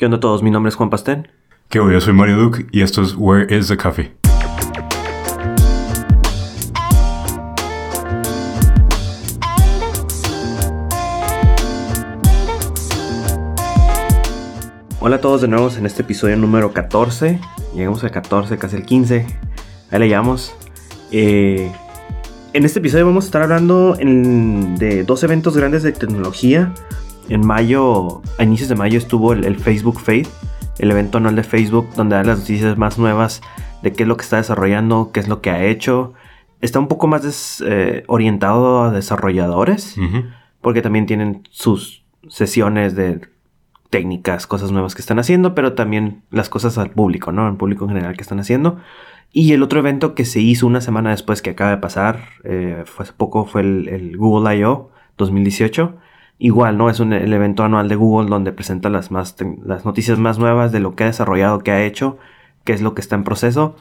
¿Qué onda a todos? Mi nombre es Juan Pastén. ¿Qué onda? Yo soy Mario Duke y esto es Where is the Coffee? Hola a todos de nuevo en este episodio número 14. Llegamos al 14, casi el 15. Ahí le llamamos. Eh, en este episodio vamos a estar hablando de dos eventos grandes de tecnología. En mayo, a inicios de mayo estuvo el, Facebook Faith, el evento anual de Facebook, donde da las noticias más nuevas de qué es lo que está desarrollando, qué es lo que ha hecho. Está un poco más eh, orientado a desarrolladores, porque también tienen sus sesiones de técnicas, cosas nuevas que están haciendo, pero también las cosas al público, ¿no? Al público en general que están haciendo. Y el otro evento que se hizo una semana después que acaba de pasar, eh, fue hace poco, fue el, Google I.O. 2018. Igual, ¿no? Es un, el evento anual de Google donde presenta las, más, las noticias más nuevas de lo que ha desarrollado, qué ha hecho, qué es lo que está en proceso.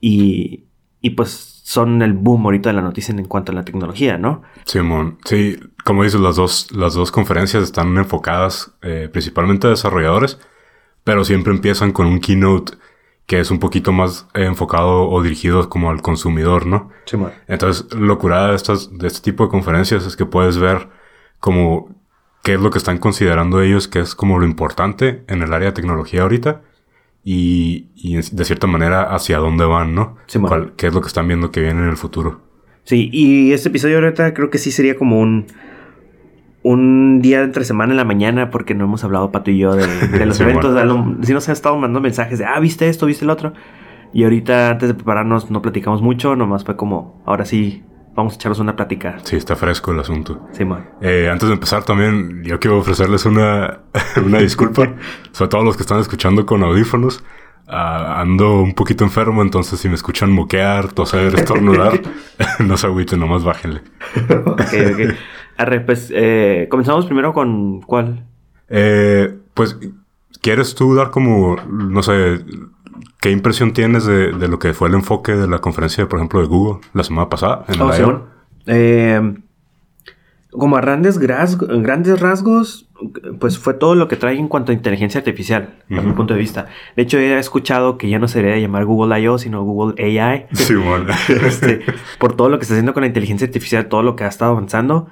Y, y pues son el boom ahorita de la noticia en cuanto a la tecnología, ¿no? Simón, sí, como dices, las dos, las dos conferencias están enfocadas eh, principalmente a desarrolladores, pero siempre empiezan con un keynote que es un poquito más enfocado o dirigido como al consumidor, ¿no? Simón. Entonces, lo curada de, estas, de este tipo de conferencias es que puedes ver como qué es lo que están considerando ellos que es como lo importante en el área de tecnología ahorita y, de cierta manera hacia dónde van, ¿no? Sí, ¿Qué es lo que están viendo que viene en el futuro? Sí, y este episodio ahorita creo que sí sería como un un día entre semana en la mañana porque no hemos hablado Pato y yo de, los eventos. Si nos han estado mandando mensajes de, ah, viste esto, viste el otro. Y ahorita antes de prepararnos no platicamos mucho, nomás fue como, ahora sí, vamos a echarnos una plática. Sí, está fresco el asunto. Sí, man. Eh, antes de empezar también, yo quiero ofrecerles una, una disculpa, sobre todo los que están escuchando con audífonos. Ah, ando un poquito enfermo, entonces si me escuchan moquear, toser, estornudar, no se agüiten, nomás bájenle. ok, ok. Arre, pues eh, comenzamos primero con ¿cuál? Eh, pues, ¿quieres tú dar como, no sé, ¿Qué impresión tienes de, lo que fue el enfoque de la conferencia, por ejemplo, de Google la semana pasada? En oh, eh, como a grandes, grandes rasgos, pues fue todo lo que trae en cuanto a inteligencia artificial, a mi punto de vista. De hecho, he escuchado que ya no se debería llamar Google I.O., sino Google AI. Sí, bueno. Este, por todo lo que está haciendo con la inteligencia artificial, todo lo que ha estado avanzando.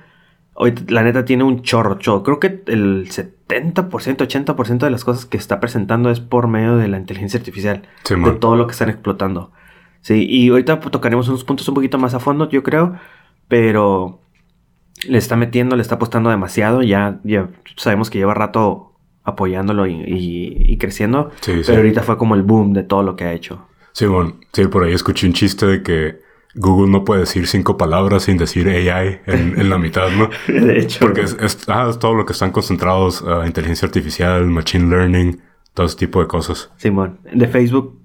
Hoy, la neta, tiene un chorro, chorro. Creo que el 70%, 80% de las cosas que está presentando es por medio de la inteligencia artificial. de todo lo que están explotando. Sí, y ahorita pues, tocaremos unos puntos un poquito más a fondo, yo creo. Pero le está metiendo, le está apostando demasiado. Ya, ya sabemos que lleva rato apoyándolo y, creciendo. pero ahorita fue como el boom de todo lo que ha hecho. Sí, bueno, sí, por ahí escuché un chiste de que Google no puede decir cinco palabras sin decir AI en, la mitad, ¿no? de hecho. Porque ah, es, todo lo que están concentrados, uh, inteligencia artificial, machine learning, todo ese tipo de cosas. Simón, ¿el de Facebook?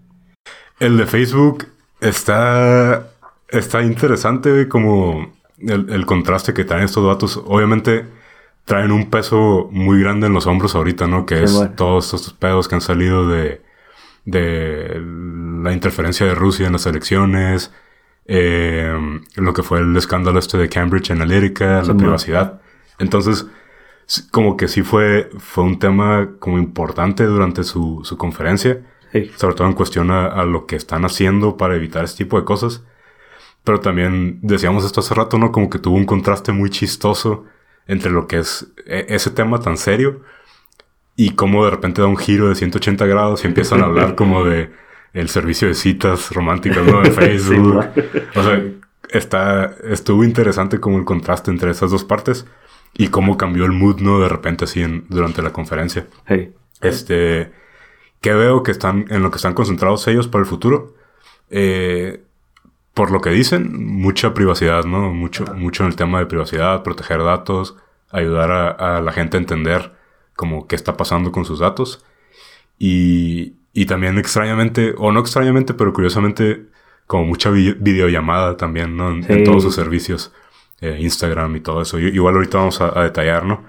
El de Facebook está, está interesante como el, contraste que traen estos datos. Obviamente traen un peso muy grande en los hombros ahorita, ¿no? Que es todos estos pedos que han salido de, de la interferencia de Rusia en las elecciones, eh, lo que fue el escándalo este de Cambridge Analytica, la privacidad. Entonces, como que sí fue, fue un tema como importante durante su, su conferencia. Sobre todo en cuestión a, lo que están haciendo para evitar este tipo de cosas. Pero también decíamos esto hace rato, ¿no? Como que tuvo un contraste muy chistoso entre lo que es e, ese tema tan serio y cómo de repente da un giro de 180 grados y empiezan a hablar como de el servicio de citas románticas, ¿no? De Facebook. o sea, está, estuvo interesante como el contraste entre esas dos partes y cómo cambió el mood, ¿no? De repente así en, durante la conferencia. Este, que veo que están, en lo que están concentrados ellos para el futuro. Eh, por lo que dicen, mucha privacidad, ¿no? Mucho, mucho en el tema de privacidad, proteger datos, ayudar a, a la gente a entender como qué está pasando con sus datos. Y, y también extrañamente, o no extrañamente, pero curiosamente, como mucha videollamada también, ¿no? En, todos sus servicios, eh, Instagram y todo eso. igual ahorita vamos a, detallar, ¿no?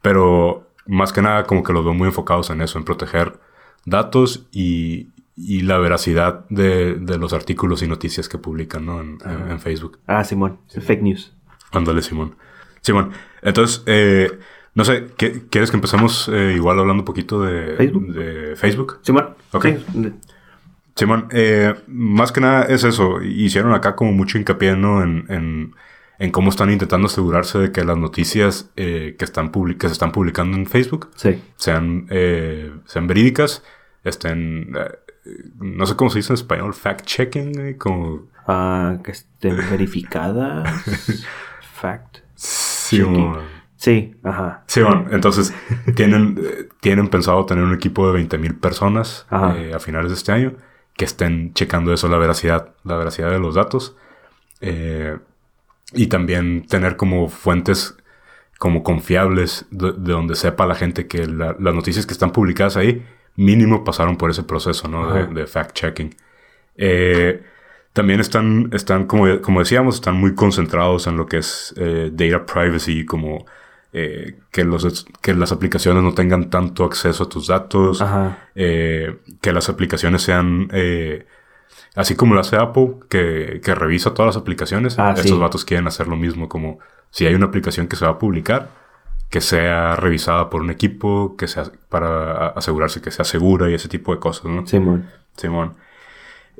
Pero más que nada como que los veo muy enfocados en eso, en proteger datos y, y la veracidad de, de, los artículos y noticias que publican, ¿no? En, en, Facebook. Ah, Simón, fake news. Ándale, Simón. Simón, entonces, eh, No sé, ¿qué- ¿quieres que empecemos eh, igual hablando un poquito de ¿Facebook? de Facebook? Simón. Ok. Sí. Simón, eh, más que nada es eso. Hicieron acá como mucho hincapié ¿no? en, en, en cómo están intentando asegurarse de que las noticias eh, que, están que se están publicando en Facebook Sí. sean, eh, sean verídicas, estén, eh, no sé cómo se dice en español, fact-checking, como... Ah, que estén verificadas. Fact. Sí, Sí, ajá. Sí, bueno, entonces tienen, eh, tienen pensado tener un equipo de 20.000 personas eh, a finales de este año que estén checando eso, la veracidad, la veracidad de los datos. Eh, y también tener como fuentes como confiables de, de donde sepa la gente que la- las noticias que están publicadas ahí mínimo pasaron por ese proceso, ¿no? De, de fact-checking. Eh, también están, están como, como decíamos, están muy concentrados en lo que es eh, data privacy, como eh, que, los, que las aplicaciones no tengan tanto acceso a tus datos, eh, que las aplicaciones sean, eh, así como lo hace Apple, que, que revisa todas las aplicaciones, Ah, estos sí. vatos quieren hacer lo mismo, como si hay una aplicación que se va a publicar, que sea revisada por un equipo, que sea para asegurarse que sea segura y ese tipo de cosas, ¿no? Simón. Simón.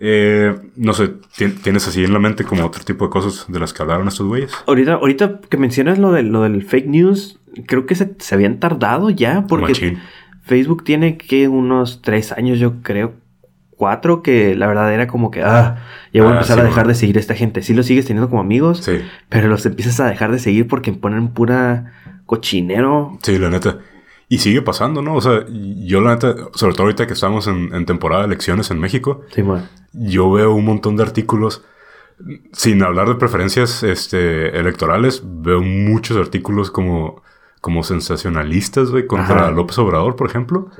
Eh, no sé, ¿tien- ¿tienes así en la mente como otro tipo de cosas de las que hablaron estos güeyes? Ahorita, ahorita que mencionas lo, de, lo del fake news, creo que se, se habían tardado ya porque Machín. Facebook tiene que unos tres años, yo creo, cuatro, que la verdad era como que, ah, ya voy a Ah, empezar sí, a dejar de seguir a esta gente. Sí los sigues teniendo como amigos, Sí, pero los empiezas a dejar de seguir porque ponen pura cochinero. sí, la neta. Y sigue pasando, ¿no? O sea, yo la neta, sobre todo ahorita que estamos en, en temporada de elecciones en México, Simón. Yo veo un montón de artículos, sin hablar de preferencias este, electorales, veo muchos artículos como, como sensacionalistas, güey, contra Ajá. López Obrador, por ejemplo.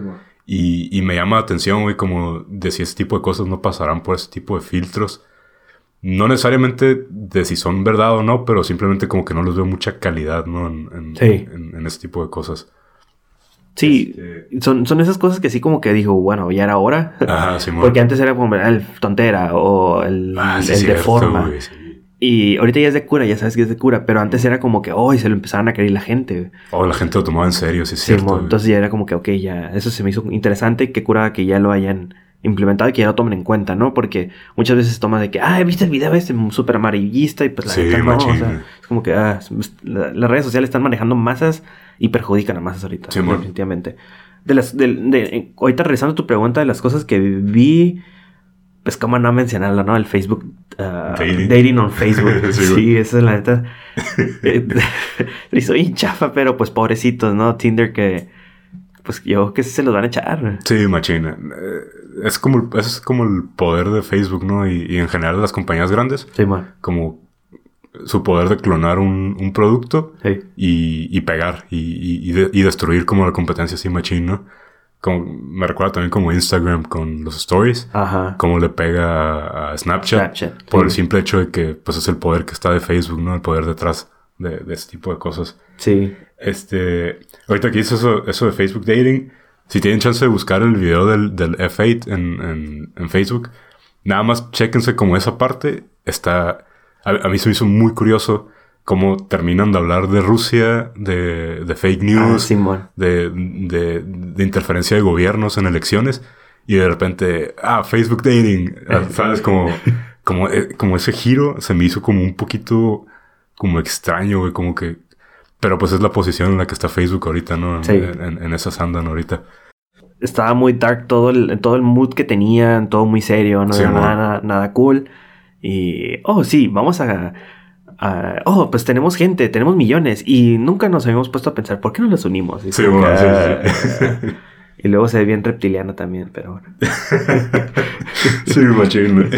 Y, y me llama la atención, güey, como de si ese tipo de cosas no pasarán por ese tipo de filtros. No necesariamente de si son verdad o no, pero simplemente como que no les veo mucha calidad, ¿no? En, en, Sí. en- en ese tipo de cosas. Sí, Este- son, son esas cosas que sí como que digo, bueno, ya era hora. Ajá. Porque antes era como el tontera o el, Ah, sí, el de forma. Y ahorita ya es de cura, ya sabes que es de cura. Pero antes era como que, hoy se lo empezaban a creer la gente. Oh, la gente lo tomaba en serio, sí es Sí, cierto. entonces ya era como que, ok, ya, eso se me hizo interesante. Qué cura que ya lo hayan implementado y que ya lo tomen en cuenta, ¿no? Porque muchas veces toma de que, ah, viste el video este súper amarillista y pues la Sí, neta no. O sea, es como que, ah, la- las redes sociales están manejando masas y perjudican a masas ahorita, Sí, definitivamente. De las, de, de- eh, ahorita regresando a tu pregunta de las cosas que vi, pues cómo no mencionarlo, ¿no? El Facebook ah, Dating. dating. on Facebook. Sí, sí, esa es la neta. Eh, hizo bien chafa, pero pues pobrecitos, ¿no? Tinder que, pues yo que se los van a echar. Sí, machina. Eh, Es como, el- es como el poder de Facebook, ¿no? Y, y en general de las compañías grandes. Sí, man. Como su poder de clonar un, un producto Sí. y, y pegar y, y- de- y destruir como la competencia así machín, ¿no? Como, me recuerda también como Instagram con los stories. Ajá. Cómo le pega a Snapchat. Snapchat, Por sí. el simple hecho de que pues es el poder que está de Facebook, ¿no? El poder detrás de, de ese tipo de cosas. Sí. Este, ahorita que dices eso, eso de Facebook Dating, si tienen chance de buscar el video del, del F8 en, en, en Facebook, nada más chéquense como esa parte está, a, a mí se me hizo muy curioso cómo terminan de hablar de Rusia, de, de fake Ah, news, de, de, de interferencia de gobiernos en elecciones, y de repente, ah, Facebook Dating, ah, ¿sabes? Como, como, eh, como ese giro se me hizo como un poquito como extraño, güey, como que... Pero pues es la posición en la que está Facebook ahorita, ¿no? En, Sí. en- en esas andan ahorita. Estaba muy dark todo el, todo el mood que tenían, todo muy serio, no Sí, era nada, nada cool. Y, oh, sí, vamos a, a- Oh, pues tenemos gente, tenemos millones. Y nunca nos habíamos puesto a pensar, ¿por qué no los unimos? Y Sí, bueno, que, sí, ah, sí. Y luego se ve bien reptiliano también, pero bueno. sí, machín.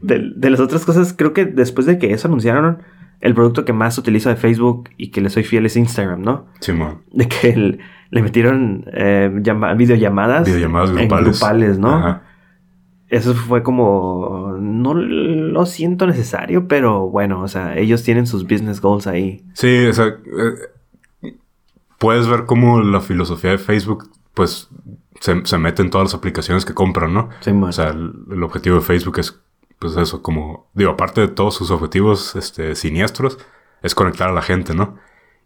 De, de las otras cosas, creo que después de que eso anunciaron, el producto que más utilizo de Facebook y que le soy fiel es Instagram, ¿no? Simón. De que el- le metieron eh, llama- videollamadas, Videollamadas en grupales. grupales, ¿no? Ajá. Eso fue como, no lo siento necesario, pero bueno, o sea, ellos tienen sus business goals ahí. Sí, o sea, eh, puedes ver cómo la filosofía de Facebook, pues, se, se mete en todas las aplicaciones que compran, ¿no? Sí, man. O sea, el, el objetivo de Facebook es, pues eso, como, digo, aparte de todos sus objetivos este, siniestros, es conectar a la gente, ¿no?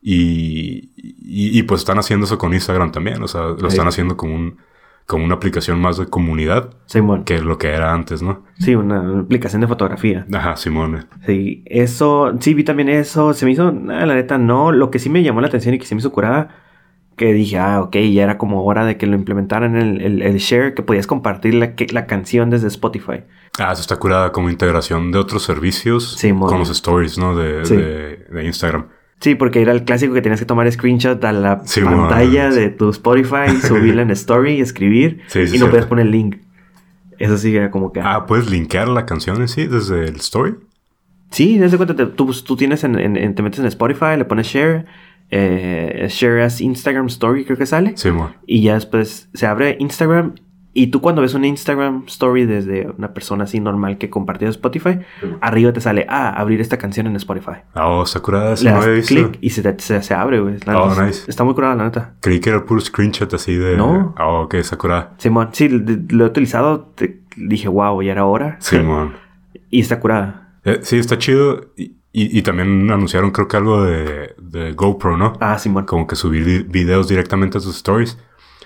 Y, y, y, pues están haciendo eso con Instagram también. O sea, lo Sí. están haciendo como, un, como una aplicación más de comunidad Simón. que lo que era antes, ¿no? Sí, una, una aplicación de fotografía. Ajá, Simón. Sí, eso, sí, vi también eso. Se me hizo, la neta, no. Lo que sí me llamó la atención y que se me hizo curada, que dije, ah, ok, ya era como hora de que lo implementaran el, el, el share, que podías compartir la, que- la canción desde Spotify. Ah, eso está curada como integración de otros servicios Simón. con los stories, ¿no? De, Sí. de, de Instagram. Sí, porque era el clásico que tenías que tomar screenshot a la Sí, pantalla de tu Spotify, subirla en story, escribir Sí, sí, y no cierto. podías poner el link. Eso sí era como que... Ah, ¿puedes linkear la canción en sí desde el story? Sí, desde cuenta, te- tú, tú tienes en, en- en- te metes en Spotify, le pones share, eh, share as Instagram Story, creo que sale. Simón. Y ya después se abre Instagram. Y tú cuando ves una Instagram Story desde una persona así normal que compartió Spotify, arriba te sale, ah, abrir esta canción en Spotify. Oh, está curada. Eso Le das clic y se, te- se, se abre, güey. Oh, neta, nice. Está muy curada, la neta. Creí que era puro screenshot así de... No. Ah, ok, está curada. Simón, sí, lo he utilizado. te- dije, wow, ya era hora. Simón. y está curada. Eh, sí, está chido. Y, y- y también anunciaron creo que algo de, de GoPro, ¿no? Ah, Simón. Como que subir vi- videos directamente a sus stories.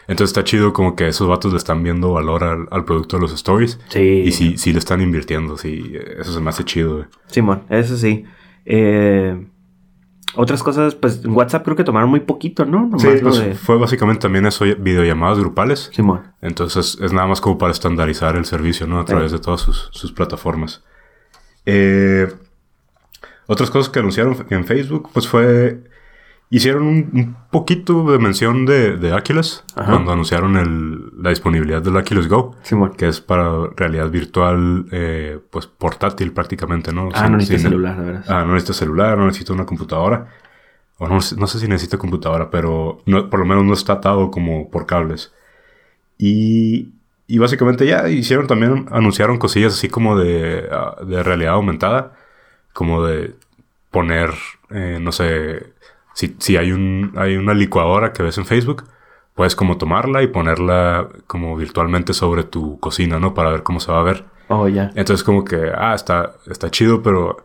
Entonces está chido como que esos vatos le están viendo valor al, al producto de los stories. Sí. Y sí, sí le están invirtiendo. Sí, eso se me hace chido, güey. Simón, eso sí. Eh, otras cosas, pues en WhatsApp creo que tomaron muy poquito, ¿no? Nomás Sí, pues de- fue básicamente también eso, videollamadas grupales. Simón. Entonces es nada más como para estandarizar el servicio, ¿no? A través de todas sus, sus plataformas. Eh, otras cosas que anunciaron en Facebook, pues fue... Hicieron un, un poquito de mención de, de Oculus Ajá. cuando anunciaron el- la disponibilidad del Oculus Go, Simón. que es para realidad virtual, eh, pues portátil prácticamente, ¿no? Ah, Sin- no necesitas sin- celular, de veras. Ah, no necesita celular, no necesita una computadora. O no, sé- no sé si necesita computadora, pero no- por lo menos no está atado como por cables. Y, y básicamente ya hicieron también, anunciaron cosillas así como de, ah, de realidad aumentada. Como de poner, eh, no sé, si, si hay, un, hay una licuadora que ves en Facebook, puedes como tomarla y ponerla como virtualmente sobre tu cocina, ¿no? Para ver cómo se va a ver. Oh, ya. Entonces como que, ah, está, está chido, pero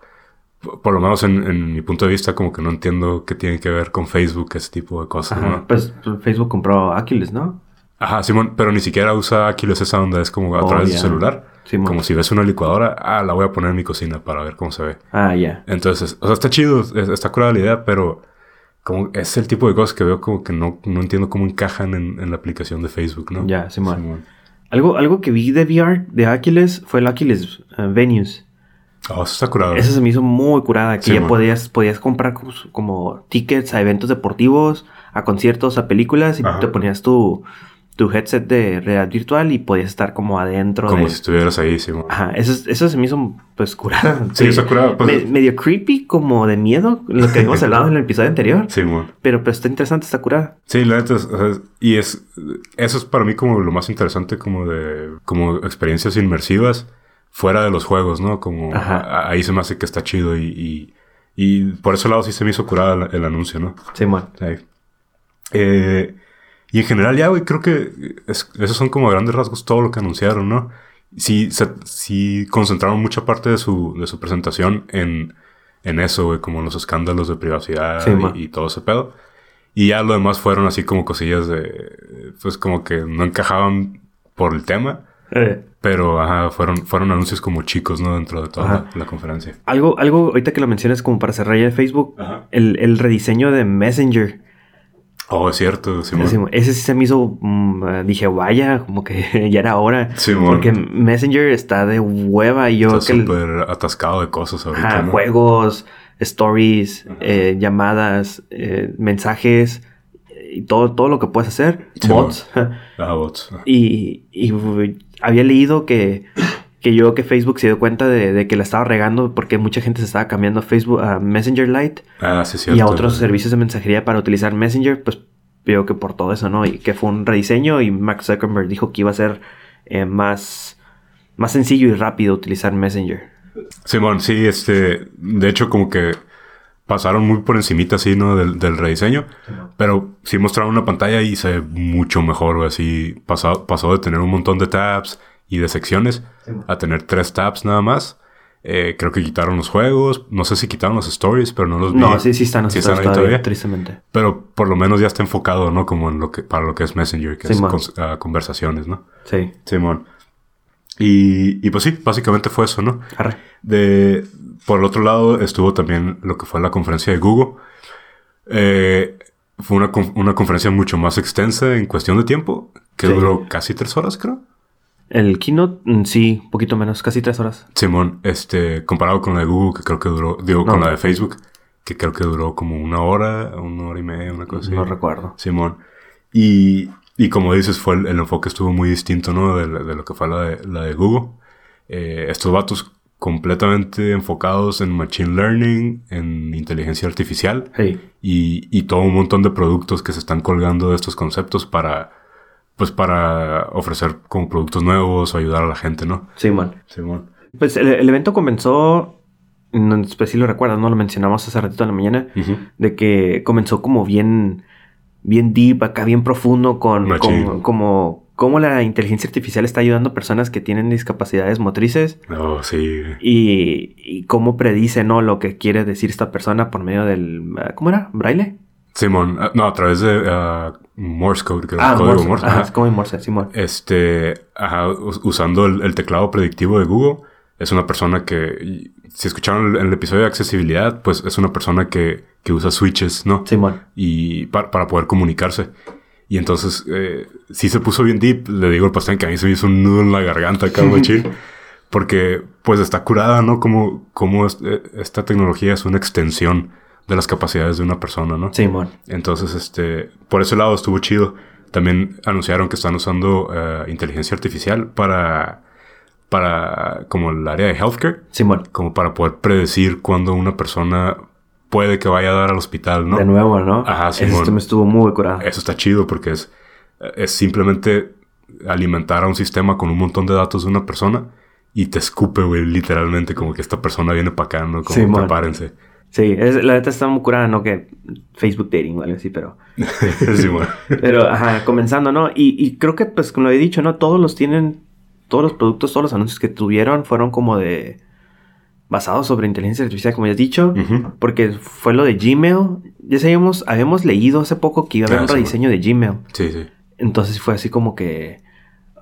por lo menos en, en mi punto de vista como que no entiendo qué tiene que ver con Facebook, ese tipo de cosas, Ajá. ¿no? Pues Facebook compró Oculus, ¿no? Ajá, Simón, pero ni siquiera usa Aquiles esa onda, es como a Oh, través ya. del celular. Simón. Como si ves una licuadora, ah, la voy a poner en mi cocina para ver cómo se ve. Ah, ya. Entonces, o sea, está chido, es- está curada la idea, pero como es el tipo de cosas que veo como que no, no entiendo cómo encajan en, en la aplicación de Facebook, ¿no? Ya, Simón. Algo, algo que vi de VR de Oculus fue el Oculus eh, Venues. Oh, eso está curado. Eso se me hizo muy curada. Que Sí, ya podías, podías comprar como, como tickets a eventos deportivos, a conciertos, a películas. Y Ajá. te ponías tu, tu headset de realidad virtual y podías estar como adentro Como de... si estuvieras ahí, Simón. Ajá, eso, eso se me hizo pues curada. Sí, está curado, pues. Me- medio creepy, como de miedo, lo que habíamos hablado en el episodio anterior. Simón. Pero pues está interesante, está curada. Sí, la neta, o sea, y es, eso es para mí como lo más interesante como de, como experiencias inmersivas fuera de los juegos, ¿no? Como Ajá. a- ahí se me hace que está chido y, y, y por ese lado sí se me hizo curada el anuncio, ¿no? Simón. Sí. Eh, y en general ya, güey, creo que es- esos son como grandes rasgos todo lo que anunciaron, ¿no? Sí, se- sí concentraron mucha parte de su, de su presentación en, en eso, güey, como los escándalos de privacidad Sí, y, y todo ese pedo. Y ya lo demás fueron así como cosillas de, pues como que no encajaban por el tema, Eh, pero ajá, fueron, fueron anuncios como chicos, ¿no? Dentro de toda la, la conferencia. algo, algo, ahorita que lo mencionas como para cerrar ya el Facebook, Ajá. el, el rediseño de Messenger. Oh, es cierto, Simón. Ese, ese sí se me hizo, mm, eh, dije, vaya, como que ya era hora. Simón. Porque Messenger está de hueva y yo Está el- súper atascado de cosas ahorita, ajá, ¿no? juegos, stories, eh, llamadas, eh, mensajes y todo, todo lo que puedes hacer, Sí, bots. Ah, bots. y, había leído que, que yo que Facebook se dio cuenta de, de que la estaba regando porque mucha gente se estaba cambiando a Facebook a Messenger Lite Ah, sí, es cierto. y a otros servicios de mensajería para utilizar Messenger, pues veo que por todo eso, ¿no? Y que fue un rediseño y Mark Zuckerberg dijo que iba a ser eh, más, más sencillo y rápido utilizar Messenger. Simón, sí, este... De hecho, como que pasaron muy por encimita, así, ¿no? Del, del rediseño. Pero sí mostraron una pantalla y se ve mucho mejor. Así pasó, pasó de tener un montón de tabs y de secciones a tener tres tabs nada más. Eh, creo que quitaron los juegos. No sé si quitaron los stories, pero no los vi. No, sí, sí están, Sí están ahí todavía. tristemente. Pero por lo menos ya está enfocado, ¿no? Como en lo que, para lo que es Messenger, que es man. cons- ah, conversaciones, ¿no? Sí. Simón. Y, y pues sí, básicamente fue eso, ¿no? Arre. De, por el otro lado estuvo también lo que fue la conferencia de Google. Eh, fue una, con- una conferencia mucho más extensa en cuestión de tiempo, que Sí. duró casi tres horas, creo. El keynote, mm, sí, un poquito menos, casi tres horas. Simón, este, comparado con la de Google, que creo que duró, digo, No. con la de Facebook, que creo que duró como una hora, una hora y media, una cosa así. No recuerdo. Simón. Y, y como dices, fue el, el enfoque estuvo muy distinto, ¿no? De, lo que fue la de, la de Google. Eh, estos vatos completamente enfocados en Machine Learning, en inteligencia artificial Hey. y, y todo un montón de productos que se están colgando de estos conceptos para, pues para ofrecer como productos nuevos o ayudar a la gente, ¿no? Sí, man. Simón. Pues el, el evento comenzó, no sé si lo recuerdas, ¿no? Lo mencionamos hace ratito en la mañana, de que comenzó como bien, bien deep, acá bien profundo, con, con- como, cómo la inteligencia artificial está ayudando a personas que tienen discapacidades motrices Oh, sí. y, y cómo predice, ¿no? Lo que quiere decir esta persona por medio del, ah, ¿cómo era? ¿Braille? Simón. Ah, No, a través de ah, Morse Code, creo. Ah, código Morse. Morse. Ajá, es como en Morse, Simón. Este, ajá, us- usando el, el teclado predictivo de Google, es una persona que, si escucharon el, el episodio de accesibilidad, pues es una persona que, que usa switches, ¿no? Simón. Y pa- para poder comunicarse. Y entonces, eh, sí se puso bien deep, le digo al pastel que a mí se me hizo un nudo en la garganta acá, machín. Porque, pues, está curada, ¿no? Como, como es- eh, esta tecnología es una extensión de las capacidades de una persona, ¿no? Simón. Entonces, este, por ese lado estuvo chido. También anunciaron que están usando eh, inteligencia artificial para, para, como el área de healthcare, Simón. como para poder predecir cuándo una persona puede que vaya a dar al hospital, ¿no? De nuevo, ¿no? Ajá, Simón. esto me estuvo muy curado. Eso está chido porque es, es simplemente alimentar a un sistema con un montón de datos de una persona y te escupe, güey, literalmente, como que esta persona viene para acá, ¿no? Como prepárense. Sí, es- la neta está muy curada, ¿no? Que Facebook dating o algo así, pero... Simón. Pero, ajá, comenzando, ¿no? Y, y creo que, pues, como lo he dicho, ¿no? Todos los tienen... Todos los productos, todos los anuncios que tuvieron fueron como de... Basados sobre inteligencia artificial, como ya has dicho. Porque fue lo de Gmail. Ya sabíamos, habíamos leído hace poco que iba a haber Ah, un sí, rediseño de Gmail. Sí, sí. Entonces fue así como que...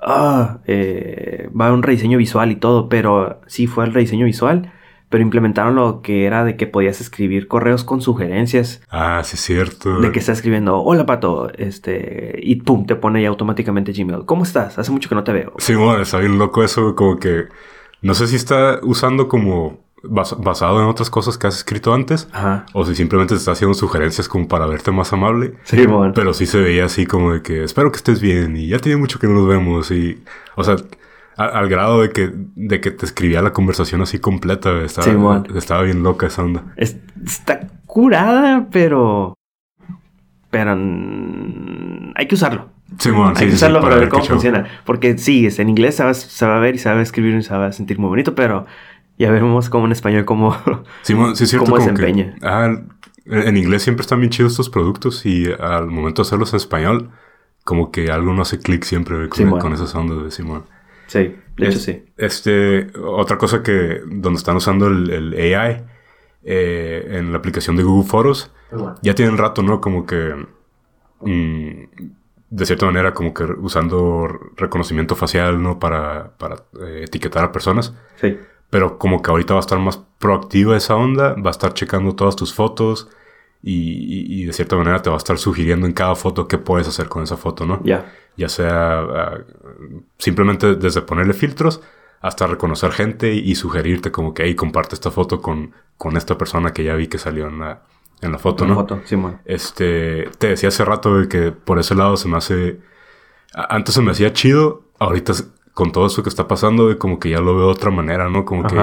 Ah, eh, va a un rediseño visual y todo, pero sí fue el rediseño visual. Pero implementaron lo que era de que podías escribir correos con sugerencias. Ah, sí es cierto. De que está escribiendo, hola pato, este, y pum, te pone ya automáticamente Gmail. ¿Cómo estás? Hace mucho que no te veo. Sí, bueno, está bien loco eso, como que no sé si está usando como bas- basado en otras cosas que has escrito antes Ajá. o si simplemente te está haciendo sugerencias como para verte más amable. Sí, bueno. Pero sí se veía así como de que espero que estés bien y ya tiene mucho que no nos vemos y, o sea, a- al grado de que, de que te escribía la conversación así completa, estaba, estaba bien loca esa onda. Es- está curada, pero... Pero... hay que usarlo. Simón, hay sí, que sí, sí, usarlo para ver cómo show. funciona. Porque sí, es en inglés se va, se va a ver y se va a escribir y se va a sentir muy bonito, pero ya veremos cómo en español cómo... Simón, sí es cierto cómo que- desempeña. ah, en inglés siempre están bien chidos estos productos y al momento de hacerlos en español, como que algo no hace clic siempre con, con esas ondas de Simón. Sí, de hecho Es- sí. Este, otra cosa que, donde están usando el, el AI eh, en la aplicación de Google Fotos, ya tienen rato, ¿no? Como que, mm, de cierta manera, como que usando reconocimiento facial, ¿no? Para, para eh, etiquetar a personas. Sí. Pero como que ahorita va a estar más proactiva esa onda, va a estar checando todas tus fotos y, y- y de cierta manera te va a estar sugiriendo en cada foto qué puedes hacer con esa foto, ¿no? Ya. Ya sea ah, simplemente desde ponerle filtros hasta reconocer gente y, sugerirte como que, hey, comparte esta foto con, con esta persona que ya vi que salió en la, en la foto, Una ¿no? foto, Simón. Este, te decía hace rato que por ese lado se me hace. Antes se me hacía chido, ahorita con todo eso que está pasando, como que ya lo veo de otra manera, ¿no? Como que.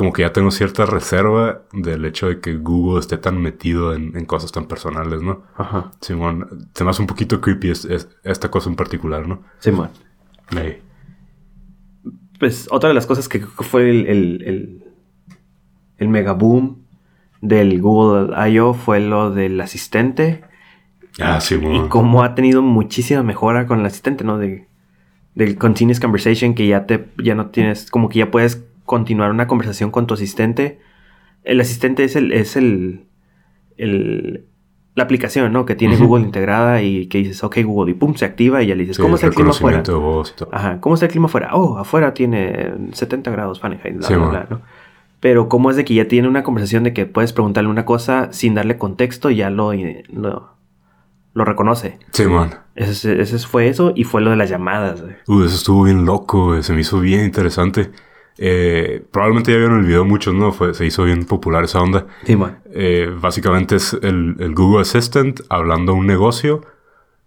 Como que ya tengo cierta reserva del hecho de que Google esté tan metido en, en cosas tan personales, ¿no? Ajá. Simón, se me hace un poquito creepy es- es- esta cosa en particular, ¿no? Simón. Pues otra de las cosas que fue el, el, el, el mega boom del Google I.O. fue lo del asistente Ah, y Simón. cómo ha tenido muchísima mejora con el asistente, ¿no? De, del continuous conversation que ya te ya no tienes como que ya puedes continuar una conversación con tu asistente, el asistente es el, es el, el la aplicación, ¿no? Que tiene Google integrada y que dices, ok, Google, y pum, se activa y ya le dices, ¿cómo está el clima afuera? Ajá, ¿cómo está el clima afuera? Oh, afuera tiene 70 grados Fahrenheit, bla, bla, bla, ¿no? Pero cómo es de que ya tiene una conversación de que puedes preguntarle una cosa sin darle contexto y ya lo, lo, lo reconoce. Sí, man. Ese, ese, fue eso y fue lo de las llamadas, güey. Uy, eso estuvo bien loco, Se me hizo bien interesante. Eh, probablemente ya vieron el video muchos, ¿no? Fue, se hizo bien popular esa onda. Sí. Eh, básicamente es el, Google Assistant hablando a un negocio.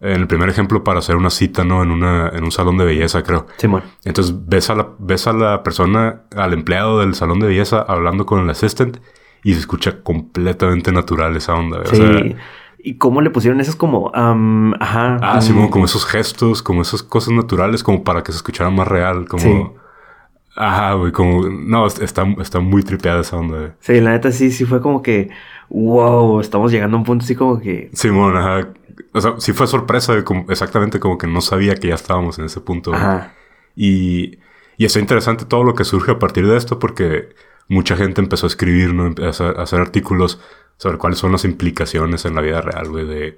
En el primer ejemplo, para hacer una cita, ¿no? En, una, en un salón de belleza, creo. Sí. Entonces ves a, la, ves a la persona, al empleado del salón de belleza hablando con el assistant y se escucha completamente natural esa onda. Sí. ¿Y cómo le pusieron esas como... ajá. Ah, sí, como esos gestos, como esas cosas naturales, como para que se escuchara más real, como... Ajá, güey, como... No, está, está muy tripeada esa onda, güey. Sí, la neta sí, sí fue como que... Wow, estamos llegando a un punto así como que... Simón, ajá. O sea, sí fue sorpresa, como, exactamente como que no sabía que ya estábamos en ese punto. Ajá. Y, y está interesante todo lo que surge a partir de esto porque mucha gente empezó a escribir, ¿no? Empezó a hacer artículos sobre cuáles son las implicaciones en la vida real, güey, de,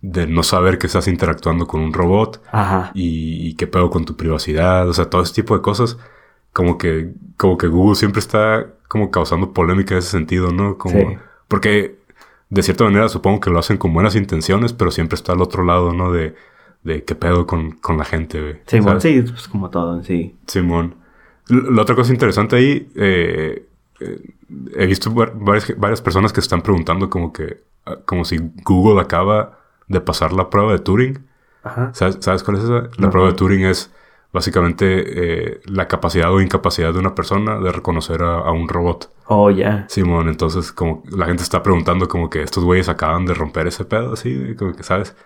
de no saber que estás interactuando con un robot Ajá. Y, y qué pedo con tu privacidad, o sea, todo ese tipo de cosas como que, como que Google siempre está como causando polémica en ese sentido, ¿no? Como, porque de cierta manera supongo que lo hacen con buenas intenciones, pero siempre está al otro lado, ¿no? De, de qué pedo con, con la gente, güey. Simón, sí, pues como todo, sí. Simón. La otra cosa interesante ahí, eh, eh, he visto varias, varias personas que están preguntando como que, ah, como si Google acaba de pasar la prueba de Turing. Ajá. ¿Sabes, cuál es esa? La prueba de Turing es básicamente eh, la capacidad o incapacidad de una persona de reconocer a, un robot. Oh, ya. Simón, entonces como la gente está preguntando como que estos güeyes acaban de romper ese pedo, así, como que, ¿sabes?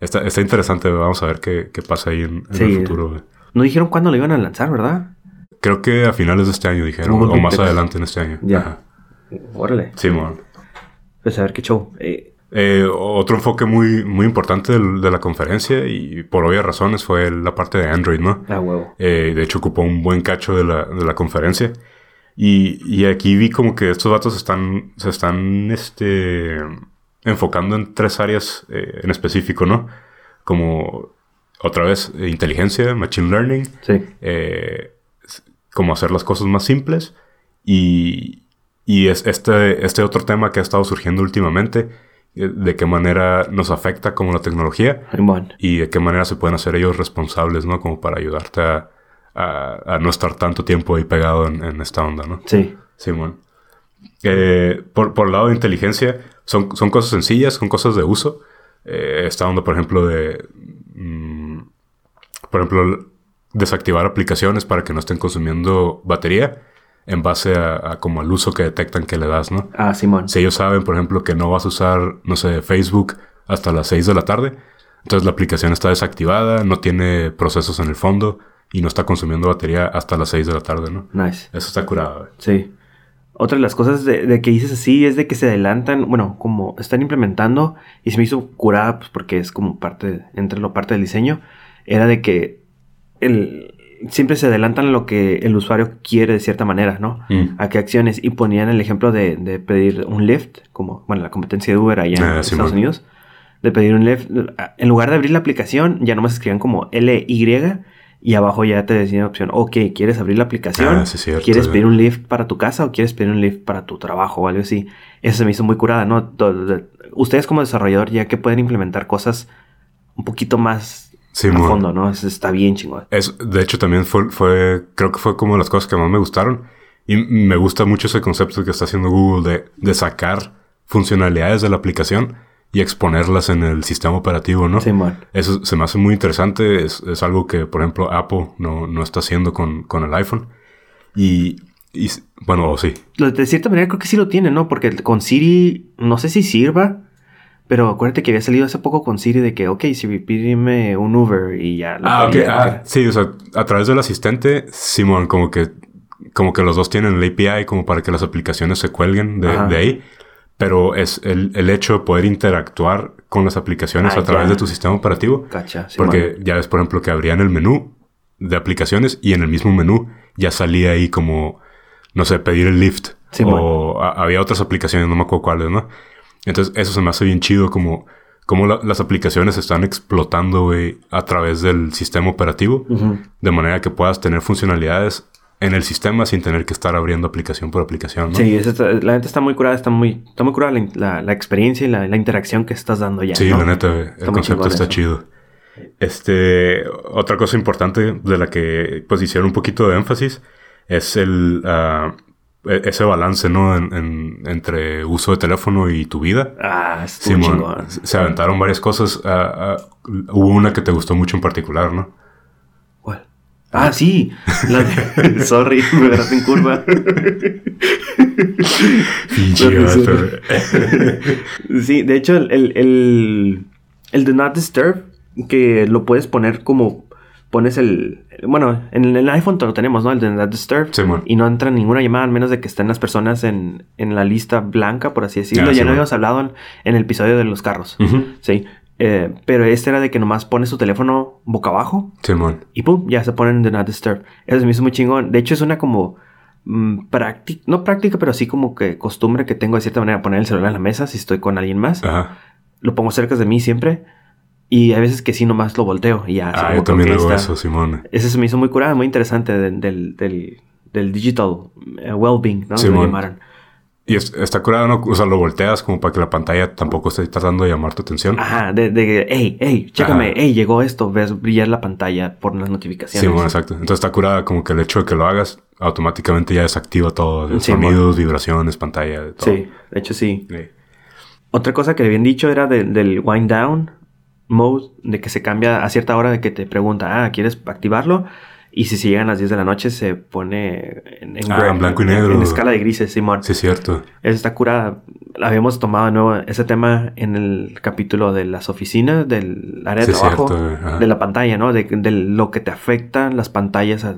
Está, está interesante, vamos a ver qué, qué pasa ahí en, el futuro. No dijeron cuándo lo iban a lanzar, ¿verdad? Creo que a finales de este año dijeron, o más adelante en este año. Ya. Órale. Simón. Pues a ver qué show. Eh, eh, otro enfoque muy, muy importante de, la conferencia y por obvias razones fue la parte de Android, ¿no? Ah, huevo. Eh, de hecho, ocupó un buen cacho de la, de la conferencia. Y, y, aquí vi como que estos datos están, se están este, enfocando en tres áreas eh, en específico, ¿no? Como, otra vez, inteligencia, machine learning. Sí. como hacer las cosas más simples. Y, y es este, este otro tema que ha estado surgiendo últimamente eh, de qué manera nos afecta como la tecnología y de qué manera se pueden hacer ellos responsables, ¿no? Como para ayudarte a, a, no estar tanto tiempo ahí pegado en, esta onda, ¿no? Sí. Simón. Eh, por, por el lado de inteligencia, son, son cosas sencillas, son cosas de uso. Eh, esta onda, por ejemplo, de... Mm, por ejemplo, desactivar aplicaciones para que no estén consumiendo batería en base a, como al uso que detectan que le das, ¿no? Ah, Simón. Si ellos saben, por ejemplo, que no vas a usar, no sé, Facebook hasta las 6 de la tarde, entonces la aplicación está desactivada, no tiene procesos en el fondo y no está consumiendo batería hasta las 6 de la tarde, ¿no? Nice. Eso está curado. Sí. Otra de las cosas de, que dices así es de que se adelantan, bueno, como están implementando, y se me hizo curada, pues porque es como parte, entre lo parte del diseño, era de que el, siempre se adelantan lo que el usuario quiere de cierta manera, ¿no? Mm. A qué acciones. Y ponían el ejemplo de, pedir un lift, como, bueno, la competencia de Uber allá en ah, Estados Unidos. De pedir un lift. En lugar de abrir la aplicación, ya nomás escribían como LY y abajo ya te decían opción, ok, ¿quieres abrir la aplicación? Ah, sí, ¿Quieres pedir un lift para tu casa o quieres pedir un lift para tu trabajo o algo así? Eso se me hizo muy curada, ¿no? Ustedes como desarrollador ya que pueden implementar cosas un poquito más Sí, a fondo, ¿no? está bien chingón. Es, de hecho, también fue, fue, creo que fue como las cosas que más me gustaron. Y me gusta mucho ese concepto que está haciendo Google de, de sacar funcionalidades de la aplicación y exponerlas en el sistema operativo, ¿no? Sí, man. Eso se me hace muy interesante. Es, es algo que, por ejemplo, Apple no, no está haciendo con, con el iPhone. Y, y bueno, sí. De cierta manera creo que sí lo tiene, ¿no? Porque con Siri no sé si sirva. Pero acuérdate que había salido hace poco con Siri de que, ok, Siri, pídeme un Uber y ya. ah, ok. Ah, sí, o sea, a través del asistente, Simón, como que, como que los dos tienen el API como para que las aplicaciones se cuelguen de, ahí. Pero es el, el, hecho de poder interactuar con las aplicaciones ah, a través de tu sistema operativo. Cacha, porque ya ves, por ejemplo, que abrían el menú de aplicaciones y en el mismo menú ya salía ahí como no sé, pedir el lift. Sí, o a- había otras aplicaciones, no me acuerdo cuáles, ¿no? Entonces, eso se me hace bien chido, como, como la- las aplicaciones se están explotando, güey, a través del sistema operativo, de manera que puedas tener funcionalidades en el sistema sin tener que estar abriendo aplicación por aplicación, ¿no? Sí, está- la neta está muy curada, está muy, está muy curada la, la- la experiencia y la, la interacción que estás dando ya. Sí, ¿no? la neta, güey, el concepto está eso. chido. Este, otra cosa importante de la que pues hicieron un poquito de énfasis es el ah, ese balance, ¿no? En- en- entre uso de teléfono y tu vida. Ah, Simón, chingón. se aventaron varias cosas. ah, ah, hubo una que te gustó mucho en particular, ¿no? ¿Cuál? Ah, sí. La de- Sorry, me agarraste en curva. Sí, de hecho, el, el, el, el Do Not Disturb, que lo puedes poner como pones el. Bueno, en el iPhone lo tenemos, ¿no? El Do Not Disturb. Simón. y no entra ninguna llamada, al menos de que estén las personas en, en la lista blanca, por así decirlo. Ah, ya no habíamos hablado en, en el episodio de los carros. Sí. Eh, pero este era de que nomás pones tu teléfono boca abajo Simón. y pum, ya se ponen Do Not Disturb. Eso se me hizo muy chingón. De hecho, es una como práctica, no práctica, pero sí como que costumbre que tengo de cierta manera poner el celular en la mesa si estoy con alguien más. Ajá. Lo pongo cerca de mí siempre. Y hay veces que sí nomás lo volteo y ya. Ah, yo también hago está. eso, Simón. Ese se me hizo muy curado, muy interesante del, del, del, del digital eh, well-being, ¿no? Simón. llamaron. Y es- está curado, ¿no? O sea, lo volteas como para que la pantalla tampoco esté tratando de llamar tu atención. Ajá, de, de, hey, hey, chécame, Ajá. hey, llegó esto, ves brillar la pantalla por las notificaciones. Sí, bueno, exacto. Entonces está curada como que el hecho de que lo hagas automáticamente ya desactiva todo. Sí, sonidos, vibraciones, pantalla, todo. Sí, de hecho sí. Sí. Otra cosa que habían dicho era de- del wind down mode, de que se cambia a cierta hora de que te pregunta, ah, ¿quieres activarlo? Y si se llegan las 10 de la noche se pone en, en Ah, gray, en blanco y negro. En, escala de grises, Simón. Sí, es cierto. Eso está curada. Habíamos tomado de nuevo ese tema en el capítulo de las oficinas, del área de Sí, trabajo, cierto. Ajá. de la pantalla, ¿no? De, de lo que te afectan las pantallas a,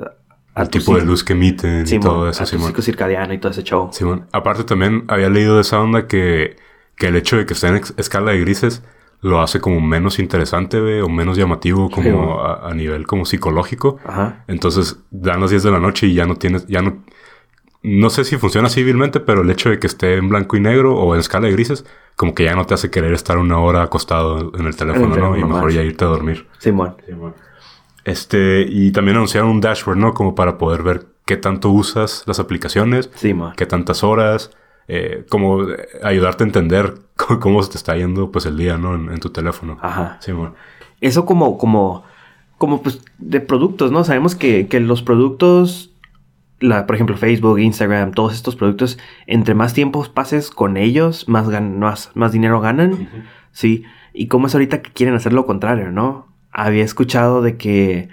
El tu tipo de luz que emiten y todo eso, a tu Simón. ciclo circadiano y todo ese show. Simón. Aparte también había leído de esa onda que, que el hecho de que esté en escala de grises lo hace como menos interesante, o menos llamativo Sí, como a, a nivel como psicológico. Ajá. Entonces dan las 10 de la noche y ya no tienes, ya no... No sé si funciona civilmente, pero el hecho de que esté en blanco y negro o en escala de grises, como que ya no te hace querer estar una hora acostado en el teléfono, ¿no? teléfono Y mejor más. ya irte a dormir. Simón. Este, y también anunciaron un dashboard, ¿no? Como para poder ver qué tanto usas las aplicaciones, Simón. qué tantas horas, eh, como ayudarte a entender cómo, se te está yendo pues el día, ¿no? En, en tu teléfono. Ajá. Simón. Eso como, como, como pues de productos, ¿no? Sabemos que, que los productos, la, por ejemplo, Facebook, Instagram, todos estos productos, entre más tiempo pases con ellos, más, gan- más, más dinero ganan. Sí. Y cómo es ahorita que quieren hacer lo contrario, ¿no? Había escuchado de que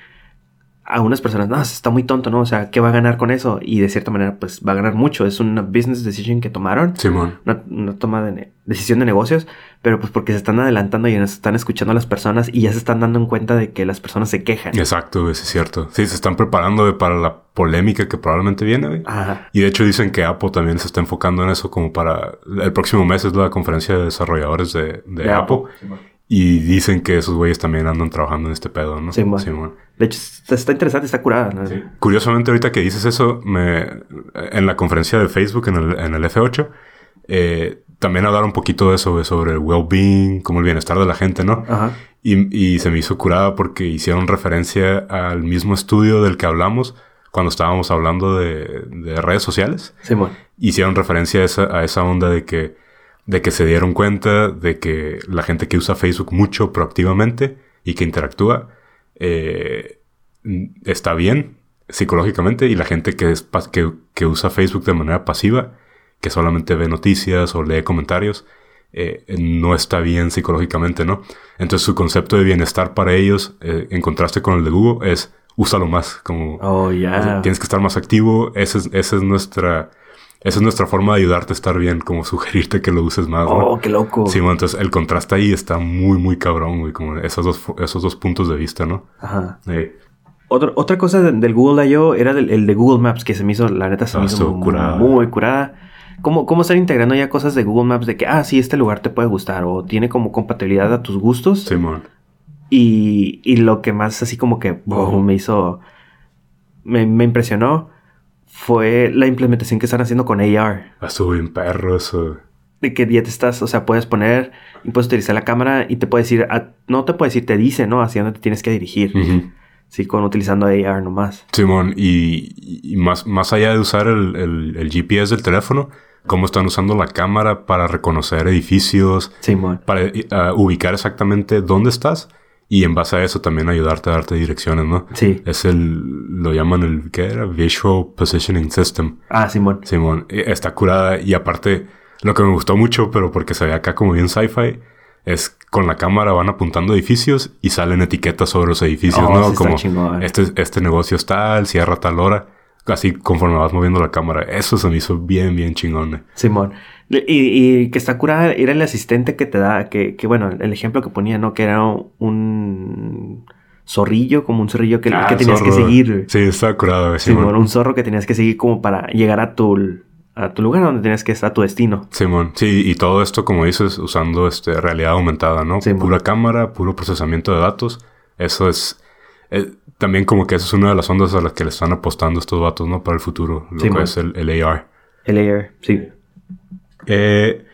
a unas personas, no, está muy tonto, ¿no? O sea, ¿qué va a ganar con eso? Y de cierta manera, pues va a ganar mucho. Es una business decision que tomaron Simón. una, una toma de decisión de negocios, pero pues porque se están adelantando y están escuchando a las personas y ya se están dando en cuenta de que las personas se quejan. Exacto, sí es cierto. Sí, se están preparando para la polémica que probablemente viene. Ajá. Y de hecho dicen que Apple también se está enfocando en eso como para... El próximo mes es la conferencia de desarrolladores de, de De Apple. Apple. Y dicen que esos güeyes también andan trabajando en este pedo, ¿no? Simón. Simón. De hecho, está, interesante, está curada. ¿no? Curiosamente, ahorita que dices eso, me, en la conferencia de Facebook, en el, en el F8, eh, también hablaron un poquito de eso, sobre el well-being, como el bienestar de la gente, ¿no? Ajá. Y, y se me hizo curada porque hicieron referencia al mismo estudio del que hablamos cuando estábamos hablando de, de redes sociales. Simón. Hicieron referencia a esa, a esa onda de que, de que se dieron cuenta de que la gente que usa Facebook mucho proactivamente y que interactúa eh, está bien psicológicamente y la gente que, es, que, que usa Facebook de manera pasiva, que solamente ve noticias o lee comentarios, eh, no está bien psicológicamente, ¿no? Entonces su concepto de bienestar para ellos, eh, en contraste con el de Google, es úsalo más, como Oh, ya. tienes que estar más activo, esa es, esa es nuestra... Esa es nuestra forma de ayudarte a estar bien, como sugerirte que lo uses más, ¿no? Oh, qué loco. Sí, bueno, entonces el contraste ahí está muy, muy cabrón, güey, como esos dos, esos dos puntos de vista, ¿no? Ajá. Eh, Otra, otra cosa de- del Google I.O. era del, el de Google Maps, que se me hizo, la neta, se Ah, me hizo muy, curada. muy curada. ¿Cómo, ¿Cómo estar integrando ya cosas de Google Maps de que, ah, sí, este lugar te puede gustar o tiene como compatibilidad a tus gustos? Simón. Y, y lo que más así como que boom, me hizo, me, me impresionó fue la implementación que están haciendo con AR. Estuvo bien perro eso. De que ya te estás, o sea, puedes poner y puedes utilizar la cámara y te puede decir, a- no te puede decir, te dice, ¿no? Hacia dónde te tienes que dirigir. Ujú. Sí, con utilizando AR nomás. Simón, y, y más, más allá de usar el, el- el GPS del teléfono, cómo están usando la cámara para reconocer edificios, Simón. para eh, ah, ubicar exactamente dónde estás y en base a eso también ayudarte a darte direcciones, ¿no? Sí. Es el, lo llaman el, ¿qué era? Visual Positioning System. Ah, Simón. Simón, eh, está curada y aparte, lo que me gustó mucho, pero porque se ve acá como bien sci-fi, es con la cámara van apuntando edificios y salen etiquetas sobre los edificios, Oh, ¿no? como este, este negocio es tal, cierra tal hora, así conforme vas moviendo la cámara. Eso se me hizo bien, bien chingón. eh. Simón. Y, y que está curada era el asistente que te da, que, que bueno, el ejemplo que ponía, ¿no? Que era un zorrillo, como un zorrillo que, Ah, que tenías que seguir. Sí, está curado, güey, Simón, un zorro que tenías que seguir como para llegar a tu, a tu lugar donde tenías que estar, a tu destino. Simón, sí, y todo esto, como dices, usando este realidad aumentada, ¿no? Simón. Pura cámara, puro procesamiento de datos. Eso es, eh, también como que esa es una de las ondas a las que le están apostando estos datos, ¿no? Para el futuro, lo Simón. que es el, el AR. El AR, sí. Eh,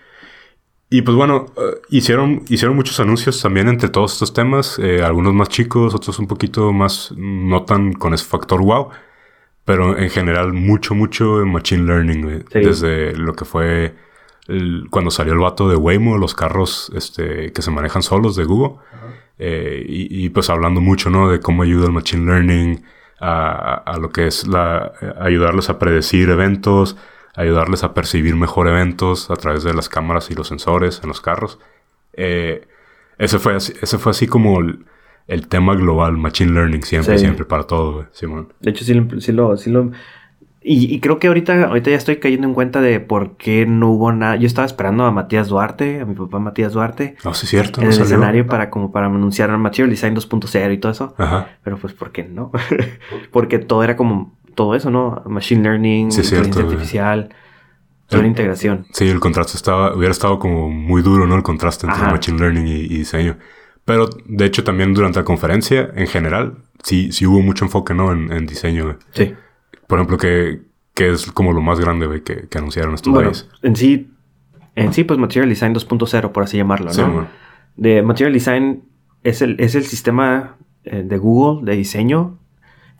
y pues bueno, eh, hicieron, hicieron muchos anuncios también entre todos estos temas, eh, algunos más chicos, otros un poquito más, no tan con ese factor wow, pero en general mucho, mucho en Machine Learning. Sí. desde lo que fue el- cuando salió el vato de Waymo, los carros este, que se manejan solos de Google, eh, y, y, pues hablando mucho, ¿no? De cómo ayuda el Machine Learning a, a lo que es la, ayudarles a predecir eventos, ayudarles a percibir mejor eventos a través de las cámaras y los sensores en los carros. Eh, ese, fue así, ese fue así como el, el tema global, Machine Learning, siempre, Sí. siempre, para todo, Simón. De hecho, sí, lo- sí lo... Sí lo y, y creo que ahorita, ahorita ya estoy cayendo en cuenta de por qué no hubo nada. Yo estaba esperando a Matías Duarte, a mi papá Matías Duarte, No, sí es cierto, en no el salió. escenario para como para anunciar Material Design 2.0 y todo eso. Ajá. Pero pues, ¿por qué no? Porque todo era como todo eso, ¿no? Machine learning, Sí, inteligencia cierto, artificial, toda la integración. Sí, el contraste estaba, hubiera estado como muy duro, ¿no? El contraste entre Ajá. Machine Learning y, y diseño. Pero, de hecho, también durante la conferencia, en general, sí, sí hubo mucho enfoque, ¿no? En, en diseño. Sí. Por ejemplo, que, que es como lo más grande, que, que anunciaron estos Bueno, güeyes. en sí, en sí, pues Material Design 2.0, por así llamarlo, ¿no? Sí, bueno. De Material Design es el, es el sistema eh, de Google de diseño.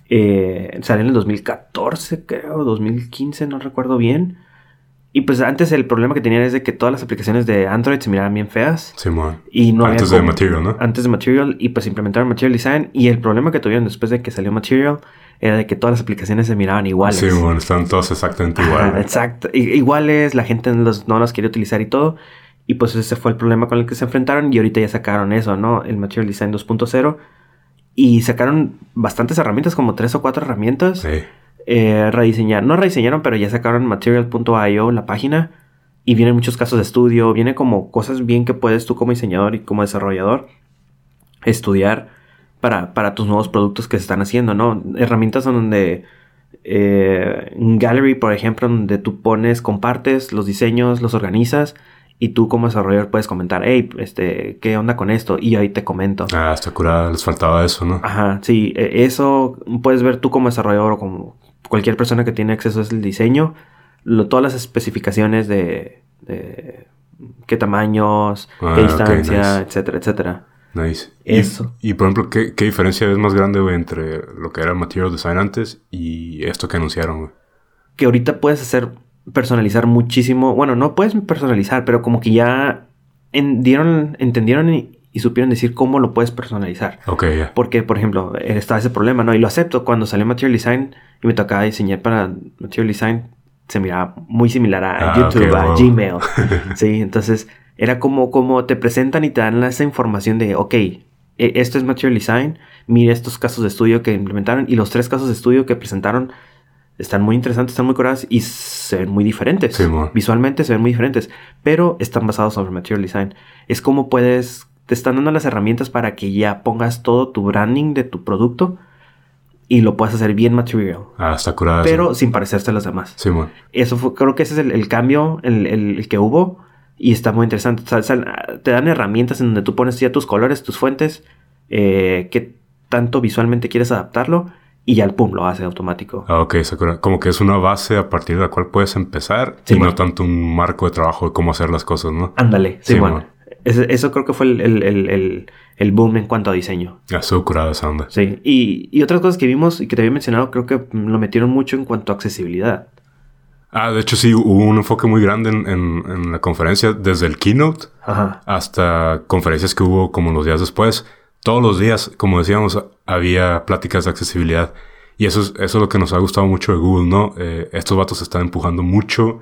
Eh, salió en el 2014, creo, 2015, no recuerdo bien. Y pues antes el problema que tenían es de que todas las aplicaciones de Android se miraban bien feas. Simón. Y no había Antes de Material, ¿no? Antes de Material y pues implementaron Material Design. Y el problema que tuvieron después de que salió Material era de que todas las aplicaciones se miraban iguales. Sí, bueno, están todos exactamente Ajá, igual. güey. exacto. Iguales, la gente no los, no los quería utilizar y todo. Y pues ese fue el problema con el que se enfrentaron. Y ahorita ya sacaron eso, ¿no? El Material Design 2.0. Y sacaron bastantes herramientas, como tres o cuatro herramientas. Sí. Eh, rediseñar, no rediseñaron, pero ya sacaron material.io, la página. Y vienen muchos casos de estudio. Viene como cosas bien que puedes tú como diseñador y como desarrollador estudiar para, para tus nuevos productos que se están haciendo, ¿no? Herramientas en donde eh, gallery, por ejemplo, donde tú pones, compartes los diseños, los organizas y tú como desarrollador puedes comentar, hey, este, ¿qué onda con esto? Y ahí te comento. Ah, está curada. Les faltaba eso, ¿no? Ajá, sí, e- eso puedes ver tú como desarrollador o como cualquier persona que tiene acceso al diseño, lo- todas las especificaciones de, de qué tamaños, Ah, qué distancia, nice. etcétera, etcétera. Nice. Eso. Y, y, por ejemplo, ¿qué, qué diferencia ves más grande, güey, entre lo que era Material Design antes y esto que anunciaron, güey? Que ahorita puedes hacer personalizar muchísimo, bueno, no puedes personalizar, pero como que ya en- dieron, entendieron y, y supieron decir cómo lo puedes personalizar. Ok, ya. Porque, por ejemplo, estaba ese problema, ¿no? Y lo acepto. Cuando salió Material Design y me tocaba diseñar para Material Design, se miraba muy similar a Ah, YouTube, a wow. Gmail. sí, entonces era como, como te presentan y te dan esa información de, ok, e- esto es Material Design, mira estos casos de estudio que implementaron y los tres casos de estudio que presentaron están muy interesantes, están muy curados y se ven muy diferentes. Sí. Visualmente se ven muy diferentes, pero están basados sobre Material Design. Es como puedes, te están dando las herramientas para que ya pongas todo tu branding de tu producto y lo puedas hacer bien Material, Ah, está curada. pero sin parecerse a los demás. Sí, man. Eso fue, creo que ese es el, el cambio, el, el- que hubo. Y está muy interesante. O sea, te dan herramientas en donde tú pones ya tus colores, tus fuentes, eh, que tanto visualmente quieres adaptarlo. Y ya el pum lo hace automático. Ah, ok, Sakura. Como que es una base a partir de la cual puedes empezar Sí, y bueno. no tanto un marco de trabajo de cómo hacer las cosas, ¿no? Ándale, Sí, sí, bueno. Eso creo que fue el, el- el- boom en cuanto a diseño. Ya estuvo curada esa onda. Sí. Y, y otras cosas que vimos y que te había mencionado, creo que lo metieron mucho en cuanto a accesibilidad. Ah, de hecho sí, hubo un enfoque muy grande en, en- en la conferencia, desde el keynote Ajá. hasta conferencias que hubo como los días después. Todos los días, como decíamos, había pláticas de accesibilidad. Y eso es, eso es lo que nos ha gustado mucho de Google, ¿no? Eh, estos vatos están empujando mucho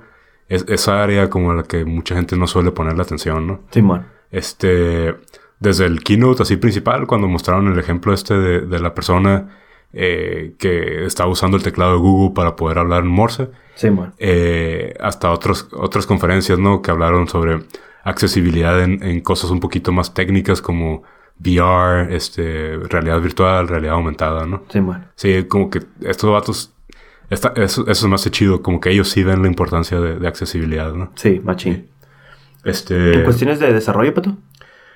es- esa área como a la que mucha gente no suele poner la atención, ¿no? Simón. Este, desde el keynote así principal, cuando mostraron el ejemplo este de, de la persona eh, que estaba usando el teclado de Google para poder hablar en Morse, Simón. eh, hasta otros, otras conferencias, ¿no? Que hablaron sobre accesibilidad en, en cosas un poquito más técnicas como VR, este, realidad virtual, realidad aumentada, ¿no? Simón. Sí, como que estos vatos, esta- eso, eso es más chido, como que ellos sí ven la importancia de, de accesibilidad, ¿no? Sí, machín. Este, En cuestiones de desarrollo, Pato.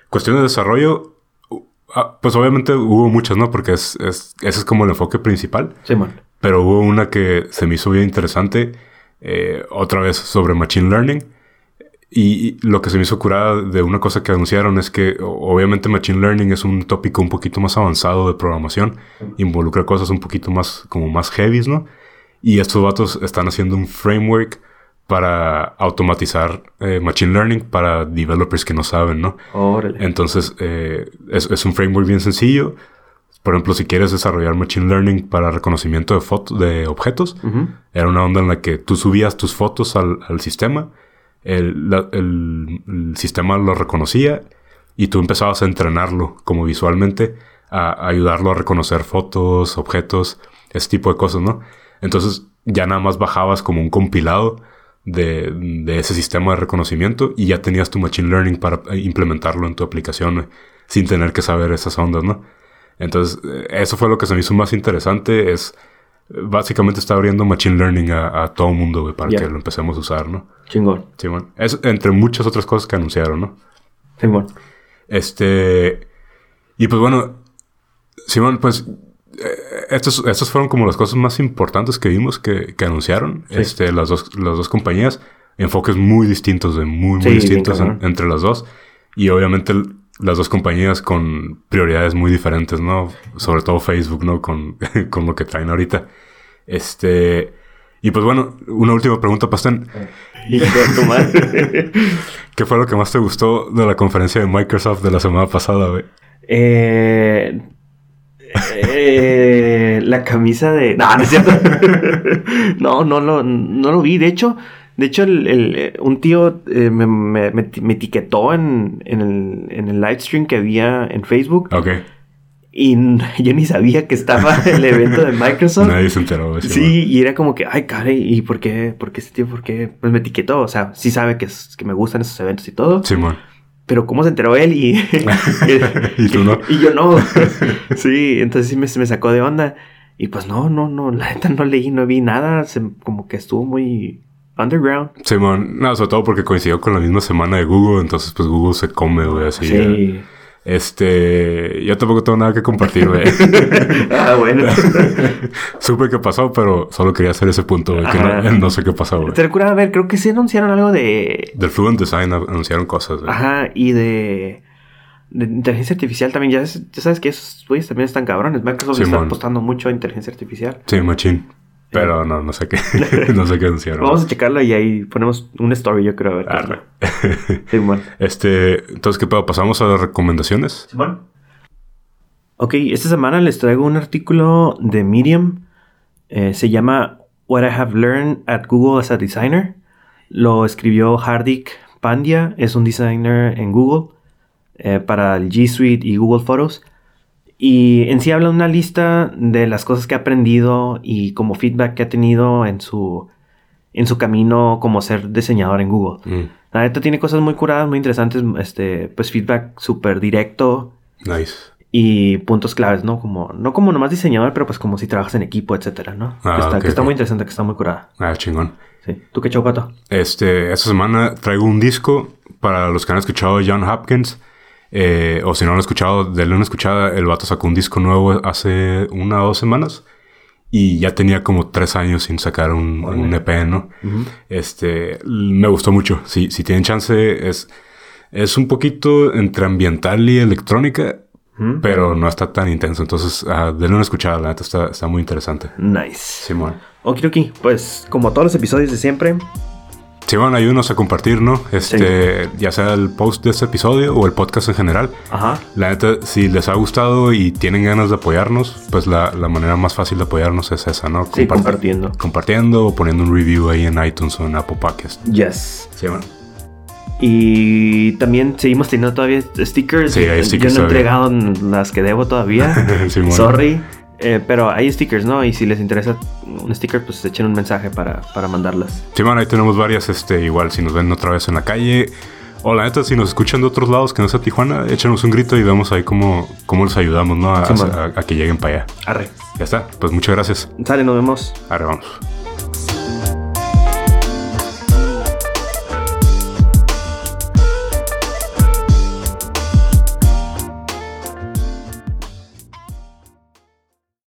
cuestión de desarrollo, ah, pues obviamente hubo muchas, ¿no? Porque es, es- ese es como el enfoque principal. Simón. Pero hubo una que se me hizo bien interesante, eh, otra vez sobre Machine Learning. Y, lo que se me hizo curada de una cosa que anunciaron es que obviamente Machine Learning es un tópico un poquito más avanzado de programación, involucra cosas un poquito más como más heavies, ¿no? Y estos vatos están haciendo un framework para automatizar eh, Machine Learning para developers que no saben, ¿no? Órale. Entonces, eh, es, es un framework bien sencillo. Por ejemplo, si quieres desarrollar Machine Learning para reconocimiento de, fotos de objetos, era una onda en la que tú subías tus fotos al, al sistema, el, el- sistema lo reconocía y tú empezabas a entrenarlo como visualmente, a, ayudarlo a reconocer fotos, objetos, ese tipo de cosas, ¿no? Entonces ya nada más bajabas como un compilado de, de ese sistema de reconocimiento y ya tenías tu Machine Learning para implementarlo en tu aplicación eh, sin tener que saber esas ondas, ¿no? Entonces, eh, eso fue lo que se me hizo más interesante, es básicamente está abriendo Machine Learning a, a todo el mundo, güey, para Ya. que lo empecemos a usar, ¿no? Chingón. Simón. Es entre muchas otras cosas que anunciaron, ¿no? Simón. Este. Y pues bueno, Simón, pues. eh, estos, estos fueron como las cosas más importantes que vimos que, que anunciaron. Sí. Este, las dos, las dos compañías. Enfoques muy distintos, de muy, muy Sí, distintos en- entre las dos. Y obviamente el- las dos compañías con prioridades muy diferentes, ¿no? Sobre todo Facebook, ¿no? Con, con lo que traen ahorita. Este. Y pues bueno, una última pregunta, madre. ¿Qué fue lo que más te gustó de la conferencia de Microsoft de la semana pasada, güey? Eh, eh, la camisa de. No, no es cierto. no, no lo, no lo vi. De hecho, de hecho, el, el- eh, un tío eh, me, me- me- etiquetó en, en el, en el live stream que había en Facebook. Ok. Y yo ni sabía que estaba el evento de Microsoft. Nadie se enteró. güey, Sí, y era como que, ay, caray, ¿y por qué? ¿Por qué ese tío? ¿Por qué? Pues me etiquetó, o sea, sí sabe que, es- que me gustan esos eventos y todo. Simón. Pero ¿cómo se enteró él? Y, Y tú no. Y yo no. sí, entonces sí me, me sacó de onda. Y pues no, no, no, la neta no leí, no vi nada. Se- como que estuvo muy underground. Simón. No, sobre todo porque coincidió con la misma semana de Google. Entonces, pues Google se come, güey, así. Sí. Este. Yo tampoco tengo nada que compartir, güey. ah, bueno. Supe qué pasó, pero solo quería hacer ese punto, güey. Que no, no sé qué pasó, güey. Te recuerdo, a ver, creo que sí anunciaron algo de. Del Fluent Design anunciaron cosas, güey. Ajá, y de. De inteligencia artificial también. Ya, es- ya sabes que esos güeyes también están cabrones. Microsoft le está apostando mucho a inteligencia artificial. Sí, machín. Pero no, no sé qué. no sé qué anunciaron. Vamos a checarlo y ahí ponemos un story, yo creo. A ver qué Arre. onda. Simón. Este, entonces, ¿qué pedo? ¿Pasamos a las recomendaciones? Simón. Ok, esta semana les traigo un artículo de Medium. Eh, se llama What I Have Learned at Google as a Designer. Lo escribió Hardik Pandya, es un designer en Google eh, para el G Suite y Google Photos. Y en sí habla una lista de las cosas que ha aprendido y como feedback que ha tenido en su, en su camino como ser diseñador en Google. Mm, La neta tiene cosas muy curadas, muy interesantes, este, pues feedback súper directo nice. y puntos claves, ¿no? Como, no como nomás diseñador, pero pues como si trabajas en equipo, etcétera, ¿no? Ah, que está, que muy interesante, que está muy curada. Ah, chingón. Sí. ¿Tú qué show, pato? Este, esta semana traigo un disco para los que han escuchado John Hopkins. Eh, o si no lo han escuchado, denle una escuchada. El vato sacó un disco nuevo hace una o dos semanas. y ya tenía como tres años sin sacar un, un EP, ¿no? Este, me gustó mucho. Si, si tienen chance, es, es un poquito entre ambiental y electrónica, pero no está tan intenso. Entonces, uh, denle una escuchada, la neta está, está muy interesante. Nice. Simón. Ok, ok. Pues como todos los episodios de siempre, Sí, bueno, ayúdenos a compartir, ¿no? Este, ya sea el post de este episodio o el podcast en general. Ajá. La neta, si les ha gustado y tienen ganas de apoyarnos, pues la, la manera más fácil de apoyarnos es esa, ¿no? Sí, compartiendo. Compartiendo o poniendo un review ahí en iTunes o en Apple Podcast. Yes. Sí, bueno. Y también seguimos teniendo todavía stickers. Sí, hay stickers Yo no he entregado las que debo todavía. Sí, bueno. Sorry. Eh, pero hay stickers, ¿no? Y si les interesa un sticker, pues echen un mensaje para, para mandarlas. Sí, bueno, ahí tenemos varias, este, igual, si nos ven otra vez en la calle. O la neta, si nos escuchan de otros lados que no sea Tijuana, échanos un grito y vemos ahí cómo, cómo les ayudamos, ¿no? A, Sí, man. a- a que lleguen para allá. Arre. Ya está. Pues muchas gracias. Sale, nos vemos. Ahora vamos.